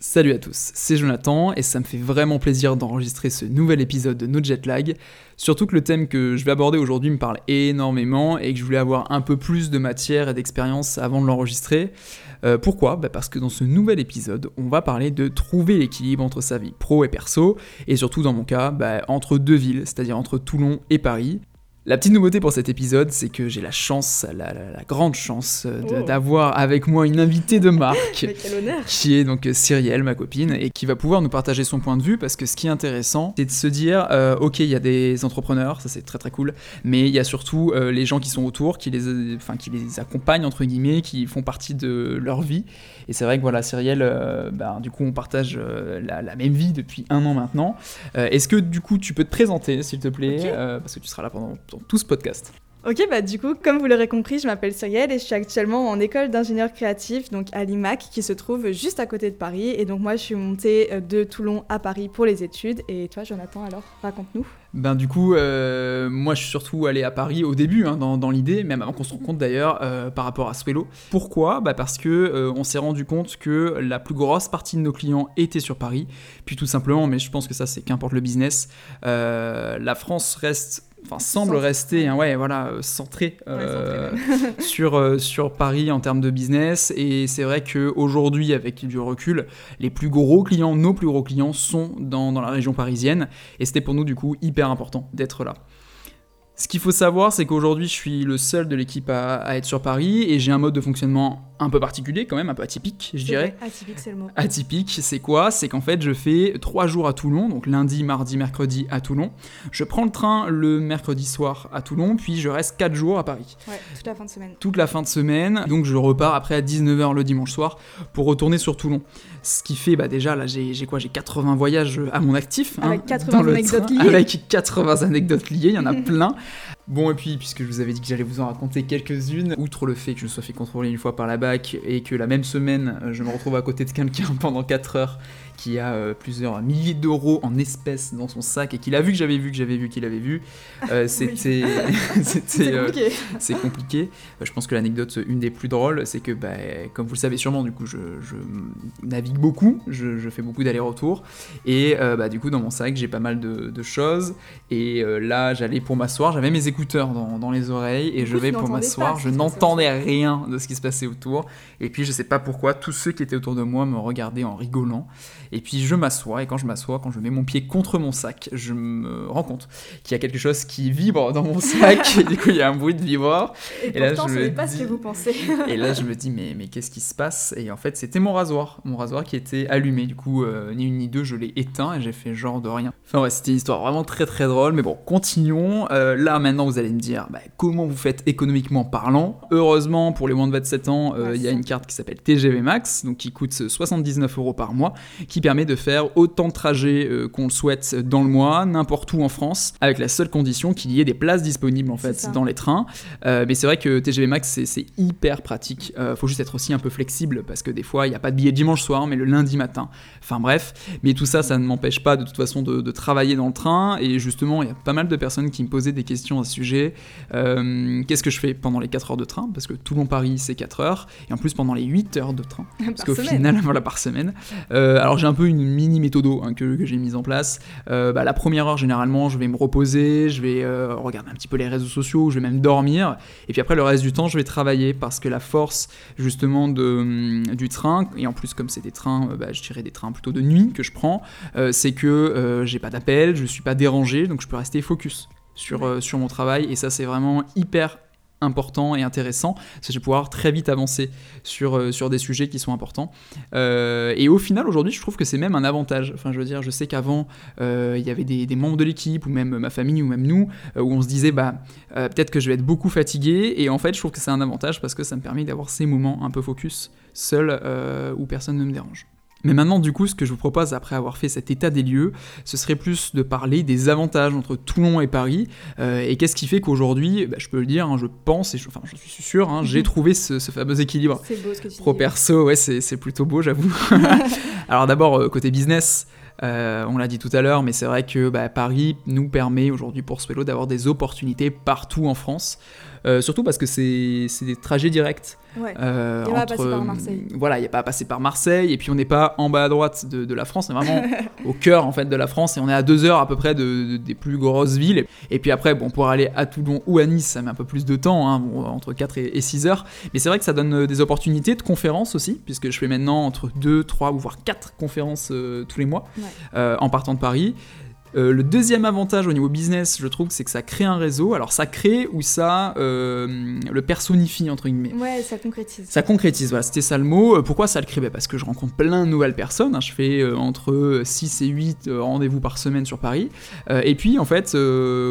Salut à tous, c'est Jonathan et ça me fait vraiment plaisir d'enregistrer ce nouvel épisode de No Jet Lag. Surtout que le thème que je vais aborder aujourd'hui me parle énormément et que je voulais avoir un peu plus de matière et d'expérience avant de l'enregistrer. Euh, pourquoi? Bah Parce que dans ce nouvel épisode, on va parler de trouver l'équilibre entre sa vie pro et perso et surtout dans mon cas, bah, entre deux villes, c'est-à-dire entre Toulon et Paris. La petite nouveauté pour cet épisode, c'est que j'ai la chance, la, grande chance euh, Oh. d'avoir avec moi une invitée de marque qui est donc Cyrielle, ma copine, et qui va pouvoir nous partager son point de vue parce que ce qui est intéressant, c'est de se dire, euh, ok, il y a des entrepreneurs, ça c'est très très cool, mais il y a surtout euh, les gens qui sont autour, qui les, euh, enfin, qui les accompagnent entre guillemets, qui font partie de leur vie. Et c'est vrai que voilà, Cyrielle, euh, ben, du coup, on partage euh, la, la même vie depuis un an maintenant. Euh, Est-ce que du coup, tu peux te présenter, s'il te plaît, euh, parce que tu seras là pendant, pendant tout ce podcast. Ok, bah du coup, comme vous l'aurez compris, je m'appelle Cyrielle et je suis actuellement en école d'ingénieur créatif, donc à l'IMAC, qui se trouve juste à côté de Paris. Et donc moi, je suis montée euh, de Toulon à Paris pour les études. Et toi, Jonathan, alors, raconte-nous. Ben du coup, euh, moi je suis surtout allé à Paris au début, hein, dans, dans l'idée, même avant qu'on se rencontre d'ailleurs, euh, par rapport à Swello. Pourquoi? Bah Parce que euh, on s'est rendu compte que la plus grosse partie de nos clients était sur Paris. Puis tout simplement, mais je pense que ça c'est qu'importe le business, la France reste, enfin semble rester, hein, ouais, voilà, euh, centrée euh, Ouais, sur, euh, sur Paris en termes de business. Et c'est vrai qu'aujourd'hui, avec du recul, les plus gros clients, nos plus gros clients, sont dans, dans la région parisienne. Et c'était pour nous, du coup, hyper important d'être là. Ce qu'il faut savoir, c'est qu'aujourd'hui, je suis le seul de l'équipe à, à être sur Paris et j'ai un mode de fonctionnement un peu particulier, quand même, un peu atypique, je dirais. vrai, Atypique, c'est le mot. Atypique, c'est quoi? C'est qu'en fait, je fais trois jours à Toulon, donc lundi, mardi, mercredi à Toulon. Je prends le train le mercredi soir à Toulon, puis je reste quatre jours à Paris Ouais, toute la fin de semaine. toute la fin de semaine. Donc je repars après à 19h le dimanche soir pour retourner sur Toulon. Ce qui fait, bah déjà là j'ai quoi? J'ai 80 voyages à mon actif. hein, Avec 80 dans anecdotes liées. Avec 80 anecdotes liées, il y en a plein. Bon et puis puisque je vous avais dit que j'allais vous en raconter quelques-unes, outre le fait que je me sois fait contrôler une fois par la BAC et que la même semaine euh, je me retrouve à côté de quelqu'un pendant 4 heures qui a euh, plusieurs milliers d'euros en espèces dans son sac et qu'il a vu que j'avais vu que j'avais vu qu'il avait vu, euh, c'était C'est compliqué. Je pense que l'anecdote, une des plus drôles, c'est que, bah, comme vous le savez sûrement, du coup, je, je navigue beaucoup, je, je fais beaucoup d'allers-retours, et bah, du coup, dans mon sac, j'ai pas mal de, de choses. Et là, j'allais pour m'asseoir, j'avais mes écouteurs dans, dans les oreilles, et Du je coup, vais pour m'asseoir. Je n'entendais rien de ce qui se passait autour, et puis je sais pas pourquoi, tous ceux qui étaient autour de moi me regardaient en rigolant. Et puis je m'assois, et quand je m'assois, quand je mets mon pied contre mon sac, je me rends compte qu'il y a quelque chose qui vibre dans mon sac, et du coup, il y a un bruit de vibreur. Et, et là, je ce me n'est pas ce dis- que vous pensez. Et là, je me dis, mais, mais qu'est-ce qui se passe? Et en fait, c'était mon rasoir. Mon rasoir qui était allumé. Du coup, euh, ni une ni deux, je l'ai éteint et j'ai fait genre de rien. Enfin, ouais, c'était une histoire vraiment très très drôle. Mais bon, continuons. Euh, là, maintenant, vous allez me dire, bah, comment vous faites économiquement parlant Heureusement, pour les moins de 27 ans, euh, il y a une carte qui s'appelle TGV Max, donc qui coûte 79 euros par mois, qui permet de faire autant de trajets euh, qu'on le souhaite dans le mois, n'importe où en France, avec la seule condition qu'il y ait des places disponibles en fait dans les trains. Euh, mais c'est vrai que TGV Max, c'est- hyper pratique. Euh, faut juste être aussi un peu flexible parce que des fois, il n'y a pas de billet dimanche soir, mais le lundi matin. Enfin bref, mais tout ça, ça ne m'empêche pas de toute façon de, de travailler dans le train. Et justement, il y a pas mal de personnes qui me posaient des questions à ce sujet. Euh, Qu'est-ce que je fais pendant les 4 heures de train Parce que Toulon-Paris, c'est 4 heures. Et en plus, pendant les 8 heures de train. Parce Par qu'au final, voilà, par semaine. Euh, alors j'ai un peu une mini méthodo hein, que, que j'ai mise en place. Euh, bah, la première heure, généralement, je vais me reposer, je vais regarder un petit peu les réseaux sociaux, je vais même dormir. Et puis après, le reste du temps, je vais travailler parce que la force, justement, de, hum, du train, et en plus, comme c'est des trains, bah, je dirais des trains plutôt de nuit que je prends, c'est que j'ai pas d'appel, je suis pas dérangé, donc je peux rester focus sur, euh, sur mon travail. Et ça, c'est vraiment hyper important et intéressant, parce que je vais pouvoir très vite avancer sur, euh, sur des sujets qui sont importants. Euh, et au final, aujourd'hui, je trouve que c'est même un avantage. Enfin, je veux dire, je sais qu'avant, euh, il y avait des, des membres de l'équipe, ou même ma famille, ou même nous, où on se disait, bah, peut-être que je vais être beaucoup fatigué. Et en fait, je trouve que c'est un avantage parce que ça me permet d'avoir ces moments un peu focus, seul, où personne ne me dérange. Mais maintenant, du coup, ce que je vous propose après avoir fait cet état des lieux, ce serait plus de parler des avantages entre Toulon et Paris. euh, et qu'est-ce qui fait qu'aujourd'hui, bah, je peux le dire, hein, je pense, et je, enfin, je suis sûr, hein, j'ai trouvé ce- ce fameux équilibre. C'est beau ce que tu Pro dis. perso, ouais, c'est c'est plutôt beau, j'avoue. Alors d'abord, euh, côté business, euh, on l'a dit tout à l'heure, mais c'est vrai que bah, Paris nous permet aujourd'hui pour Swello d'avoir des opportunités partout en France. Euh, surtout parce que c'est des trajets directs. Ouais. Euh, Il y a pas à passer par Marseille. Voilà, il n'y a pas à passer par Marseille, et puis on n'est pas en bas à droite de, de la France, on est vraiment au cœur en fait de la France, et on est à deux heures à peu près de, de- des plus grosses villes. Et puis après, bon, pour aller à Toulon ou à Nice, ça met un peu plus de temps, hein, bon, entre 4 et, et 6 heures. Mais c'est vrai que ça donne euh, des opportunités de conférences aussi, puisque je fais maintenant entre 2, 3 ou voire 4 conférences euh, tous les mois Ouais. en partant de Paris. Euh, le deuxième avantage au niveau business, je trouve, c'est que ça crée un réseau. Alors ça crée ou ça euh, le personnifie entre guillemets. Ouais, ça concrétise. Ça concrétise, voilà, c'était ça le mot. Euh, Pourquoi ça le crée? Bah, Parce que je rencontre plein de nouvelles personnes. hein. Je fais euh, entre 6 et 8 euh, rendez-vous par semaine sur Paris. Et puis, en fait,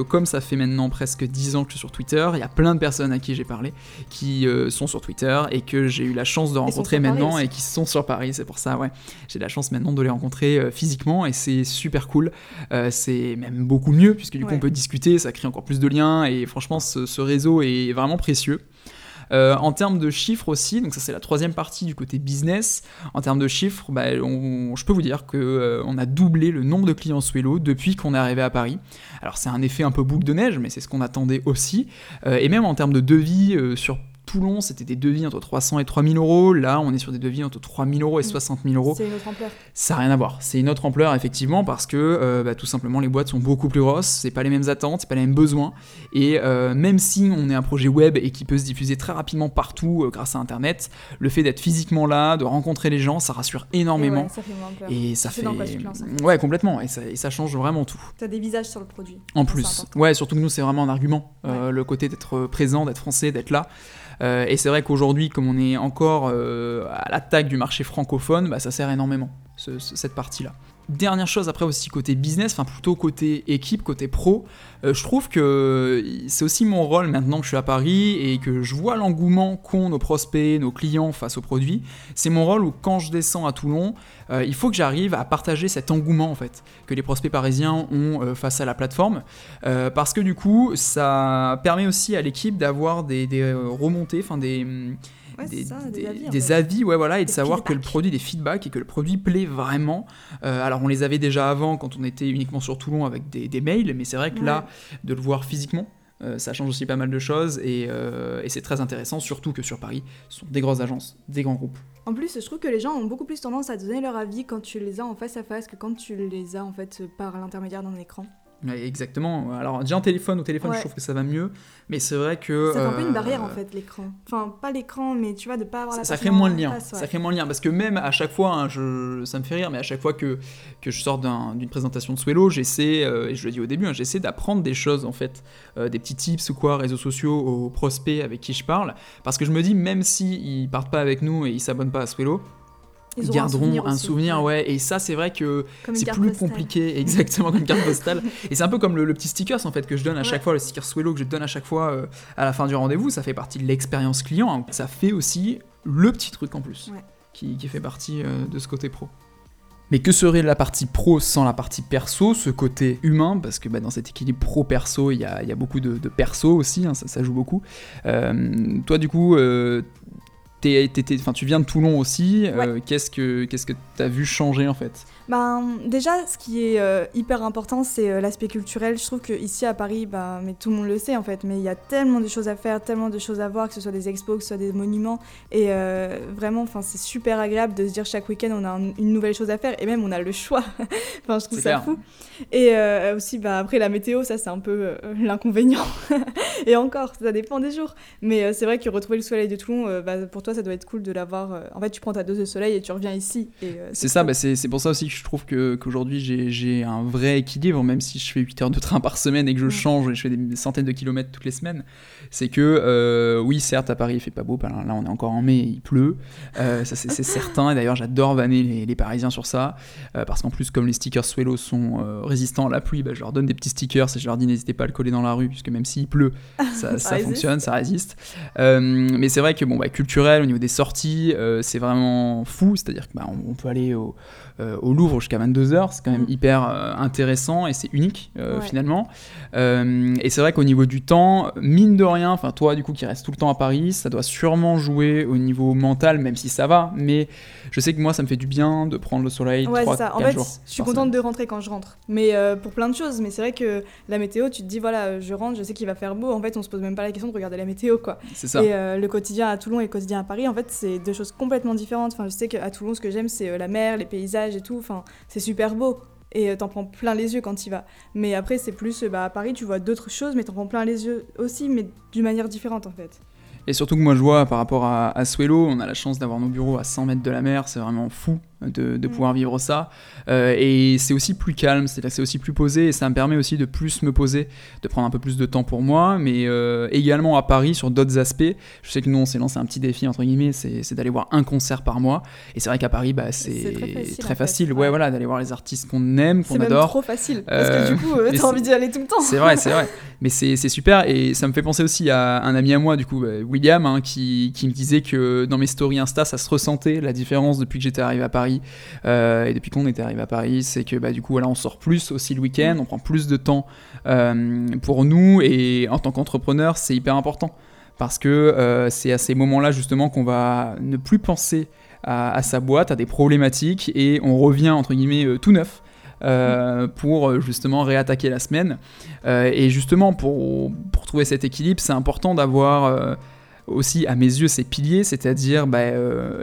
comme ça fait maintenant presque 10 ans que je suis sur Twitter, il y a plein de personnes à qui j'ai parlé qui sont sur Twitter et que j'ai eu la chance de rencontrer maintenant et qui sont sur Paris. C'est pour ça, ouais. J'ai la chance maintenant de les rencontrer physiquement et c'est super cool. Euh, c'est même beaucoup mieux puisque du coup Ouais. on peut discuter, ça crée encore plus de liens et franchement ce, ce réseau est vraiment précieux. Euh, en termes de chiffres aussi, donc ça c'est la troisième partie du côté business. En termes de chiffres, bah, on- je peux vous dire que euh, on a doublé le nombre de clients Swello depuis qu'on est arrivé à Paris. Alors c'est un effet un peu boucle de neige, mais c'est ce qu'on attendait aussi. Euh, et même en termes de devis euh, sur Toulon, c'était des devis entre 300 et 3000 euros. Là, on est sur des devis entre 3000 euros et Mm. 60 000 euros. C'est une autre ampleur. Ça n'a rien à voir. C'est une autre ampleur, effectivement, parce que euh, bah, tout simplement, les boîtes sont beaucoup plus grosses, c'est pas les mêmes attentes, c'est pas les mêmes besoins. Et euh, même si on est un projet web et qui peut se diffuser très rapidement partout euh, grâce à Internet, le fait d'être physiquement là, de rencontrer les gens, ça rassure Et énormément. ouais, ça fait moins ampleur. Et ça Tu fait. dans quoi tu lances. Ouais, complètement. Et ça, et ça change vraiment tout. T'as des visages sur le produit. En plus, ouais, surtout que nous, c'est vraiment un argument. le côté d'être présent, d'être français, d'être là. Euh, et c'est vrai qu'aujourd'hui, comme on est encore euh, à l'attaque du marché francophone, bah, ça sert énormément, ce- ce- cette partie-là. Dernière chose après aussi côté business, enfin plutôt côté équipe, côté pro, euh, je trouve que c'est aussi mon rôle maintenant que je suis à Paris et que je vois l'engouement qu'ont nos prospects, nos clients face aux produits. C'est mon rôle où quand je descends à Toulon, euh, il faut que j'arrive à partager cet engouement en fait que les prospects parisiens ont euh, face à la plateforme, parce que du coup ça permet aussi à l'équipe d'avoir des, remontées, enfin des Ouais, des, c'est ça, des, des- avis. des ouais, voilà, et de savoir que le produit, des feedbacks, et que le produit plaît vraiment. Euh, alors, on les avait déjà avant quand on était uniquement sur Toulon avec des, mails, mais c'est vrai que là, de le voir physiquement, euh, ça change aussi pas mal de choses, et, euh, et c'est très intéressant, surtout que sur Paris, ce sont des grosses agences, des grands groupes. En plus, je trouve que les gens ont beaucoup plus tendance à donner leur avis quand tu les as en face à face que quand tu les as en fait par l'intermédiaire d'un écran. Ouais, exactement. Alors, déjà en téléphone, au téléphone, je trouve que ça va mieux, mais c'est vrai que. C'est un peu euh, une barrière en fait, l'écran. Enfin, pas l'écran, mais tu vois, de pas avoir ça, la ça personne crée moins de lien. face, ouais. Ça crée moins de lien parce que même à chaque fois, hein, je, ça me fait rire, mais à chaque fois que, que je sors d'un- d'une présentation de Swello, j'essaie, euh, et je le dis au début, hein, j'essaie d'apprendre des choses en fait, euh, des petits tips ou quoi, réseaux sociaux aux prospects avec qui je parle, parce que je me dis même si ils partent pas avec nous et ils s'abonnent pas à Swello, ils, garderont un souvenir, ouais. Et ça, c'est vrai que c'est plus postale. compliqué, exactement comme une carte postale. et c'est un peu comme le, le petit stickers en fait que je donne à chaque fois, le sticker Swello que je donne à chaque fois euh, à la fin du rendez-vous. Ça fait partie de l'expérience client. hein. Ça fait aussi le petit truc en plus Ouais. qui, qui fait partie euh, de ce côté pro. Mais que serait la partie pro sans la partie perso, ce côté humain? Parce que bah, dans cet équilibre pro-perso, il y a, il y a beaucoup de, de perso aussi, hein, ça, ça joue beaucoup. Euh, toi, du coup, euh, tu viens de Toulon aussi. euh, Qu'est-ce que qu'est-ce que t'as vu changer en fait? Ben, déjà, ce qui est euh, hyper important, c'est euh, l'aspect culturel. Je trouve qu'ici à Paris, ben, mais tout le monde le sait en fait, mais il y a tellement de choses à faire, tellement de choses à voir, que ce soit des expos, que ce soit des monuments. Et vraiment, enfin, c'est super agréable de se dire chaque week-end, on a un- une nouvelle chose à faire, et même on a le choix. enfin, je trouve ça clair. fou. Et aussi, bah, après, la météo, ça, c'est un peu l'inconvénient. et encore, ça dépend des jours. Mais c'est vrai que retrouver le soleil de Toulon, bah, pour toi, ça doit être cool de l'avoir. euh, En fait, tu prends ta dose de soleil et tu reviens ici. euh, C'est ça, cool. bah, c'est pour ça aussi que je trouve qu'aujourd'hui j'ai- j'ai un vrai équilibre, même si je fais 8 heures de train par semaine et que je change et je fais des centaines de kilomètres toutes les semaines. C'est que, euh, oui, certes, à Paris il fait pas beau, là on est encore en mai, il pleut, Euh, ça c'est certain, et d'ailleurs j'adore vanner les, les Parisiens sur ça, euh, parce qu'en plus, comme les stickers Swello sont résistants à la pluie, bah, je leur donne des petits stickers et je leur dis n'hésitez pas à le coller dans la rue, puisque même s'il pleut, ça, fonctionne, ça résiste. Mais c'est vrai que, bon, bah, culturel, au niveau des sorties, c'est vraiment fou. C'est-à-dire qu'on bah, peut aller au, au Louvre jusqu'à 22h, c'est quand même mm. hyper intéressant et c'est unique finalement. et c'est vrai qu'au niveau du temps, mine de rien, enfin toi du coup qui reste tout le temps à Paris, ça doit sûrement jouer au niveau mental, même si ça va, mais je sais que moi ça me fait du bien de prendre le soleil ouais, 3, ça. En fait, je suis contente de rentrer quand je rentre, mais pour plein de choses. Mais c'est vrai que la météo, tu te dis voilà, je rentre, je sais qu'il va faire beau. En fait, on se pose même pas la question de regarder la météo, quoi. C'est ça. Et euh, le quotidien à Toulon et le quotidien à Paris, en fait, c'est deux choses complètement différentes. Enfin, je sais qu'à Toulon, ce que j'aime, c'est euh, la mer, les paysages et tout. Enfin, c'est super beau. Et euh, t'en prends plein les yeux quand tu vas. Mais après, c'est plus bah, à Paris, tu vois d'autres choses, mais t'en prends plein les yeux aussi, mais d'une manière différente en fait. Et surtout que moi je vois par rapport à, à Suelo, on a la chance d'avoir nos bureaux à 100 mètres de la mer, c'est vraiment fou de, mm. pouvoir vivre ça. Euh, et c'est aussi plus calme, c'est aussi plus posé, et ça me permet aussi de plus me poser, de prendre un peu plus de temps pour moi, mais euh, également à Paris sur d'autres aspects. Je sais que nous, on s'est lancé un petit défi, entre guillemets, c'est d'aller voir un concert par mois. Et c'est vrai qu'à Paris, bah, c'est très facile, ouais, voilà, d'aller voir les artistes qu'on aime, qu'on adore. C'est trop facile, parce que du coup, euh, t'as envie d'y aller tout le temps. C'est vrai, c'est vrai. Mais c'est super, et ça me fait penser aussi à un ami à moi, du coup, bah, William, hein, qui, qui me disait que dans mes stories Insta, ça se ressentait, la différence depuis que j'étais arrivé à Paris euh, et depuis qu'on était arrivé à Paris, c'est que bah, du coup, voilà, on sort plus aussi le week-end, on prend plus de temps euh, pour nous, et en tant qu'entrepreneur, c'est hyper important parce que euh, c'est à ces moments-là justement qu'on va ne plus penser à, sa boîte, à des problématiques, et on revient entre guillemets tout neuf. pour justement réattaquer la semaine. et justement, pour, pour trouver cet équilibre, c'est important d'avoir aussi à mes yeux ces piliers, c'est-à-dire bah,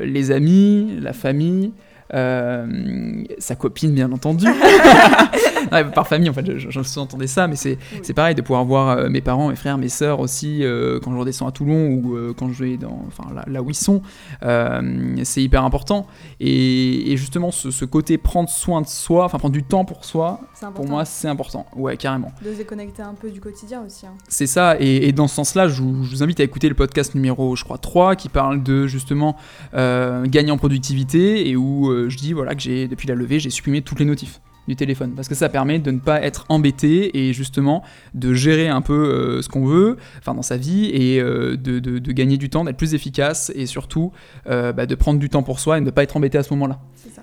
les amis, la famille, euh, sa copine bien entendu. par famille en fait, je, sous-entendais ça, mais c'est pareil de pouvoir voir euh, mes parents, mes frères, mes sœurs aussi quand je redescends à Toulon ou quand je vais dans, enfin, là, où ils sont. c'est hyper important. Et, justement, ce, côté prendre soin de soi, enfin prendre du temps pour soi, pour moi c'est important. Ouais, carrément. De se déconnecter un peu du quotidien aussi. Hein. C'est ça, et, dans ce sens-là, je, vous invite à écouter le podcast numéro, je crois, 3 qui parle de justement gagner en productivité et où je dis voilà que j'ai depuis la levée, j'ai supprimé toutes les notifs du téléphone. Parce que ça permet de ne pas être embêté et justement de gérer un peu euh, ce qu'on veut enfin dans sa vie et euh, de, de, gagner du temps d'être plus efficace et surtout euh, bah, de prendre du temps pour soi et de ne pas être embêté à ce moment là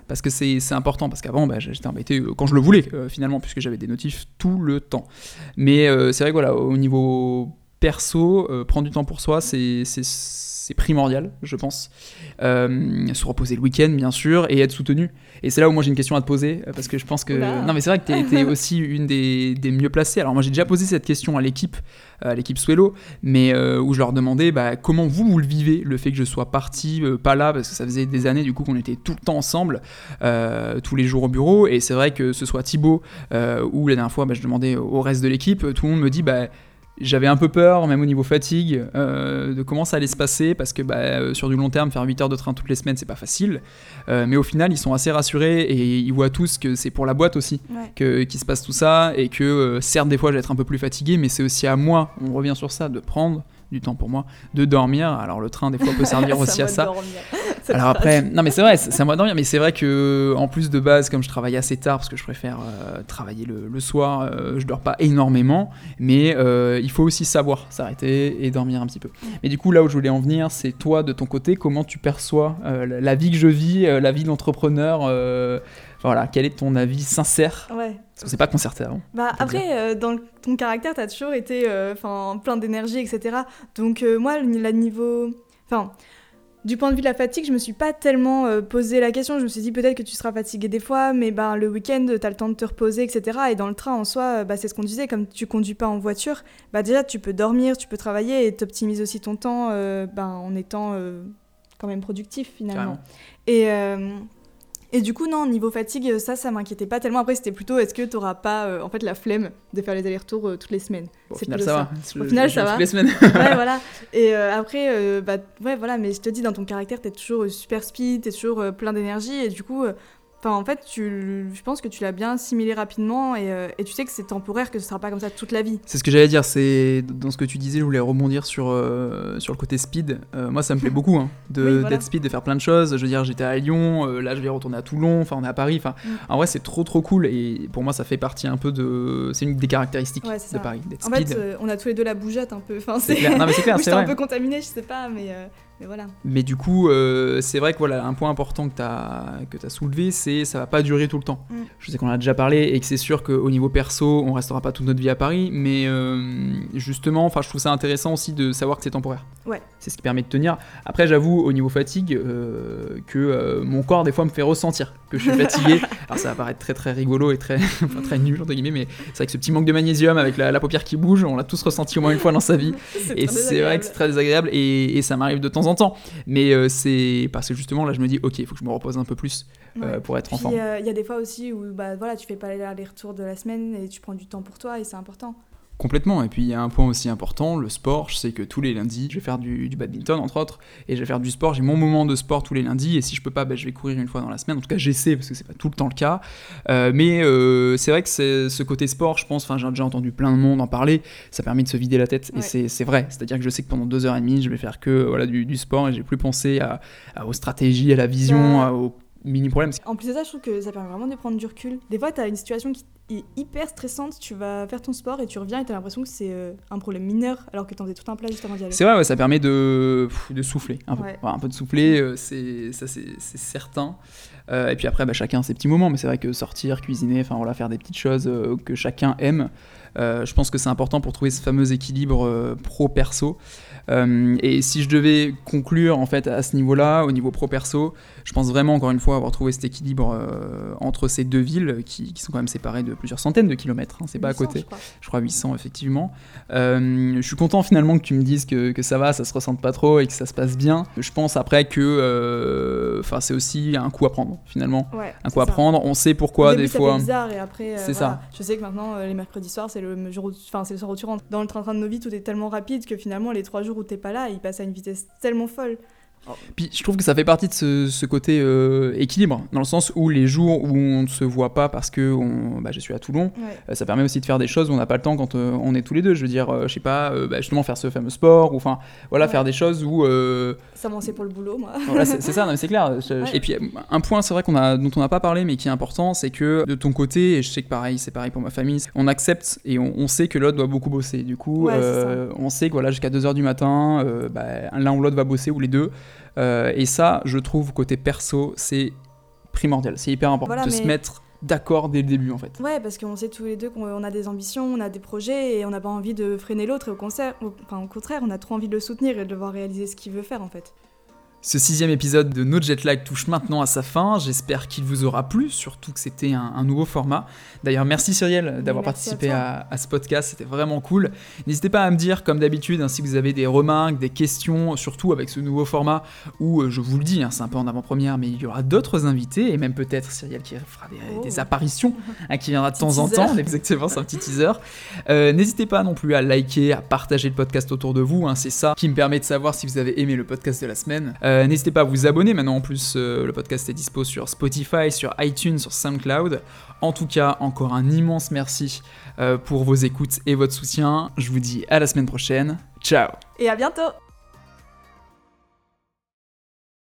parce que c'est important. Parce qu'avant bah, j'étais embêté quand je le voulais finalement puisque j'avais des notifs tout le temps. Mais c'est vrai que voilà au niveau perso prendre du temps pour soi c'est c'est primordial, je pense. Euh, se reposer le week-end, bien sûr, et être soutenu. Et c'est là où moi j'ai une question à te poser, euh, parce que je pense que. Non, mais c'est vrai que tu es, aussi une des, mieux placées. Alors, moi j'ai déjà posé cette question à l'équipe, euh, à l'équipe Suelo, mais où je leur demandais bah, comment vous, vous le vivez, le fait que je sois parti, pas là, parce que ça faisait des années du coup qu'on était tout le temps ensemble, tous les jours au bureau. Et c'est vrai que ce soit Thibaut, ou la dernière fois, bah, je demandais au reste de l'équipe, tout le monde me dit. Bah, j'avais un peu peur, même au niveau fatigue, euh, de comment ça allait se passer, parce que bah, euh, sur du long terme, faire 8 heures de train toutes les semaines, c'est pas facile. Euh, mais au final, ils sont assez rassurés et ils voient tous que c'est pour la boîte aussi que qu'il se passe tout ça, et que certes, des fois, je vais être un peu plus fatigué, mais c'est aussi à moi, on revient sur ça, de prendre du temps pour moi, de dormir. Alors le train, des fois, peut servir aussi à ça. Alors après, non mais c'est vrai, c'est à moi de dormir, mais c'est vrai que en plus de base, comme je travaille assez tard, parce que je préfère euh, travailler le, soir, euh, je dors pas énormément, mais euh, il faut aussi savoir s'arrêter et dormir un petit peu. Mais du coup, là où je voulais en venir, c'est toi, de ton côté, comment tu perçois la vie que je vis, la vie d'entrepreneur voilà, quel est ton avis sincère? Ouais. Que c'est pas concerté avant. Bah après, dans ton caractère, t'as toujours été enfin plein d'énergie, etc. Donc moi, le niveau... Enfin, du point de vue de la fatigue, je me suis pas tellement euh, posé la question. Je me suis dit peut-être que tu seras fatigué des fois, mais ben, le week-end, tu as le temps de te reposer, etc. Et dans le train, en soi, euh, bah, c'est ce qu'on disait, comme tu conduis pas en voiture, bah, déjà, tu peux dormir, tu peux travailler et t'optimises aussi ton temps euh, ben, en étant quand même productif finalement. Et et du coup, non, niveau fatigue, ça, ça m'inquiétait pas tellement. Après, c'était plutôt est-ce que tu n'auras pas euh, en fait la flemme de faire les allers-retours euh, toutes les semaines? Au final, ça, va. Au final, ça va. Toutes les semaines. ouais, voilà. Et euh, après, bah, ouais, voilà, mais je te dis, dans ton caractère, tu es toujours super speed, tu es toujours plein d'énergie. Et du coup, Enfin, en fait, tu, je pense que tu l'as bien assimilé rapidement et, euh, et, tu sais que c'est temporaire, que ce sera pas comme ça toute la vie. C'est ce que j'allais dire. C'est dans ce que tu disais, je voulais rebondir sur euh, sur le côté speed. Euh, moi, ça me plaît beaucoup hein, de d'être speed, de faire plein de choses. Je veux dire, j'étais à Lyon, là, je vais retourner à Toulon. Enfin, on est à Paris. Enfin, mm. en vrai, c'est trop trop cool et pour moi, ça fait partie un peu de. C'est une des caractéristiques de Paris. En fait, on a tous les deux la bougeette un peu. Enfin, c'est clair. Non, mais c'est clair. c'est un peu contaminé, je sais pas, mais Mais voilà. Mais du coup, euh, c'est vrai que voilà, un point important que tu as, que as soulevé, c'est ça va pas durer tout le temps. Mm. Je sais qu'on en a déjà parlé et que c'est sûr qu'au niveau perso, on restera pas toute notre vie à Paris, mais euh, justement, enfin, je trouve ça intéressant aussi de savoir que c'est temporaire. Ouais. C'est ce qui permet de tenir. Après, j'avoue, au niveau fatigue, euh, que mon corps, des fois, me fait ressentir que je suis fatigué. Alors, ça va paraître très très rigolo et très, enfin, très nul, entre guillemets, mais c'est vrai que ce petit manque de magnésium avec la, la paupière qui bouge, on l'a tous ressenti au moins une fois dans sa vie. Et c'est vrai que c'est très désagréable et, et ça m'arrive de temps en temps. Mais euh, c'est parce que justement, là, je me dis, ok, il faut que je me repose un peu plus euh, Ouais. pour être en Puis forme. euh, il y a des fois aussi où bah, voilà, tu fais pas les retours de la semaine et tu prends du temps pour toi et c'est important. Complètement. Et puis il y a un point aussi important, le sport. Je sais que tous les lundis, je vais faire du, du badminton entre autres, et je vais faire du sport. J'ai mon moment de sport tous les lundis, et si je peux pas, bah, je vais courir une fois dans la semaine. En tout cas, j'essaie parce que c'est pas tout le temps le cas. Euh, mais euh, c'est vrai que ce côté sport, je pense. Enfin, j'ai déjà entendu plein de monde en parler. Ça permet de se vider la tête, et Ouais. c'est c'est vrai. C'est-à-dire que je sais que pendant deux heures et demie, je vais faire que voilà du, du sport, et j'ai plus pensé à, à- aux stratégies, à la vision, Ouais. à- aux mini problèmes. En plus de ça, je trouve que ça permet vraiment de prendre du recul. Des fois, tu as une situation qui est hyper stressante, tu vas faire ton sport et tu reviens et tu as l'impression que c'est euh, un problème mineur alors que tu en faisais tout un plat juste avant d'y aller. C'est vrai, ouais, ça permet de, souffler un peu. Ouais. Un peu de souffler, euh, c'est ça c'est c'est certain. Euh, et puis après, bah, chacun ses petits moments, mais c'est vrai que sortir, cuisiner, enfin voilà, faire des petites choses euh, que chacun aime, euh, je pense que c'est important pour trouver ce fameux équilibre pro-perso. Et si je devais conclure en fait à ce niveau-là, au niveau pro-perso, je pense vraiment encore une fois avoir trouvé cet équilibre euh, entre ces deux villes qui, qui sont quand même séparées de plusieurs centaines de kilomètres. hein, c'est pas à 800, côté je crois. je crois 800 effectivement. Euh, je suis content finalement que tu me dises que, que ça va, ça se ressente pas trop et que ça se passe bien. Je pense après que euh, c'est aussi un coup à prendre finalement. Ouais, Un c'est coup à prendre, on sait pourquoi début, des ça fois. fait bizarre et après, C'est voilà. ça. Je sais que maintenant, les mercredis soirs, c'est le jour enfin, c'est le soir où tu rentres. Dans le train-train de nos vies, tout est tellement rapide que finalement, les trois jours où t'es pas là, ils passent à une vitesse tellement folle. Puis je trouve que ça fait partie de ce, ce côté euh, équilibre, dans le sens où les jours où on ne se voit pas parce que on- bah, je suis à Toulon, Ouais. euh, ça permet aussi de faire des choses où on n'a pas le temps quand euh, on est tous les deux. Je veux dire, je sais pas, bah, justement faire ce fameux sport, ou enfin voilà, Ouais. faire des choses où Ça m'en c'est pour le boulot, moi. Voilà, c'est ça, c'est clair. Je- Ouais. Et puis un point, c'est vrai qu'on a, dont on n'a pas parlé, mais qui est important, c'est que de ton côté, et je sais que pareil, c'est pareil pour ma famille, on accepte et on, on sait que l'autre doit beaucoup bosser. Du coup, on sait que voilà, jusqu'à 2h du matin, bah, l'un ou l'autre va bosser ou les deux. Euh, et ça, je trouve côté perso, c'est primordial, c'est hyper important Voilà, de se mettre d'accord dès le début en fait. Ouais, parce qu'on sait tous les deux qu'on on a des ambitions, on a des projets et on n'a pas envie de freiner l'autre. Au, concert, enfin, au contraire, on a trop envie de le soutenir et de le voir réaliser ce qu'il veut faire en fait. Ce sixième épisode de No Jet Lag touche maintenant à sa fin. J'espère qu'il vous aura plu, surtout que c'était un, un nouveau format. D'ailleurs, merci Cyrielle d'avoir à participé à, à ce podcast, c'était vraiment cool. N'hésitez pas à me dire, comme d'habitude, hein, si vous avez des remarques, des questions, surtout avec ce nouveau format où, euh, je vous le dis, hein, c'est un peu en avant-première, mais il y aura d'autres invités et même peut-être Cyrielle qui fera des, Oh. des apparitions, hein, qui viendra de temps en temps. Exactement, c'est un petit teaser. Euh, N'hésitez pas non plus à liker, à partager le podcast autour de vous. hein, c'est ça qui me permet de savoir si vous avez aimé le podcast de la semaine. Euh, N'hésitez pas à vous abonner. Maintenant, en plus, euh, le podcast est dispo sur Spotify, sur iTunes, sur SoundCloud. En tout cas, encore un immense merci euh, pour vos écoutes et votre soutien. Je vous dis à la semaine prochaine. Ciao Et à bientôt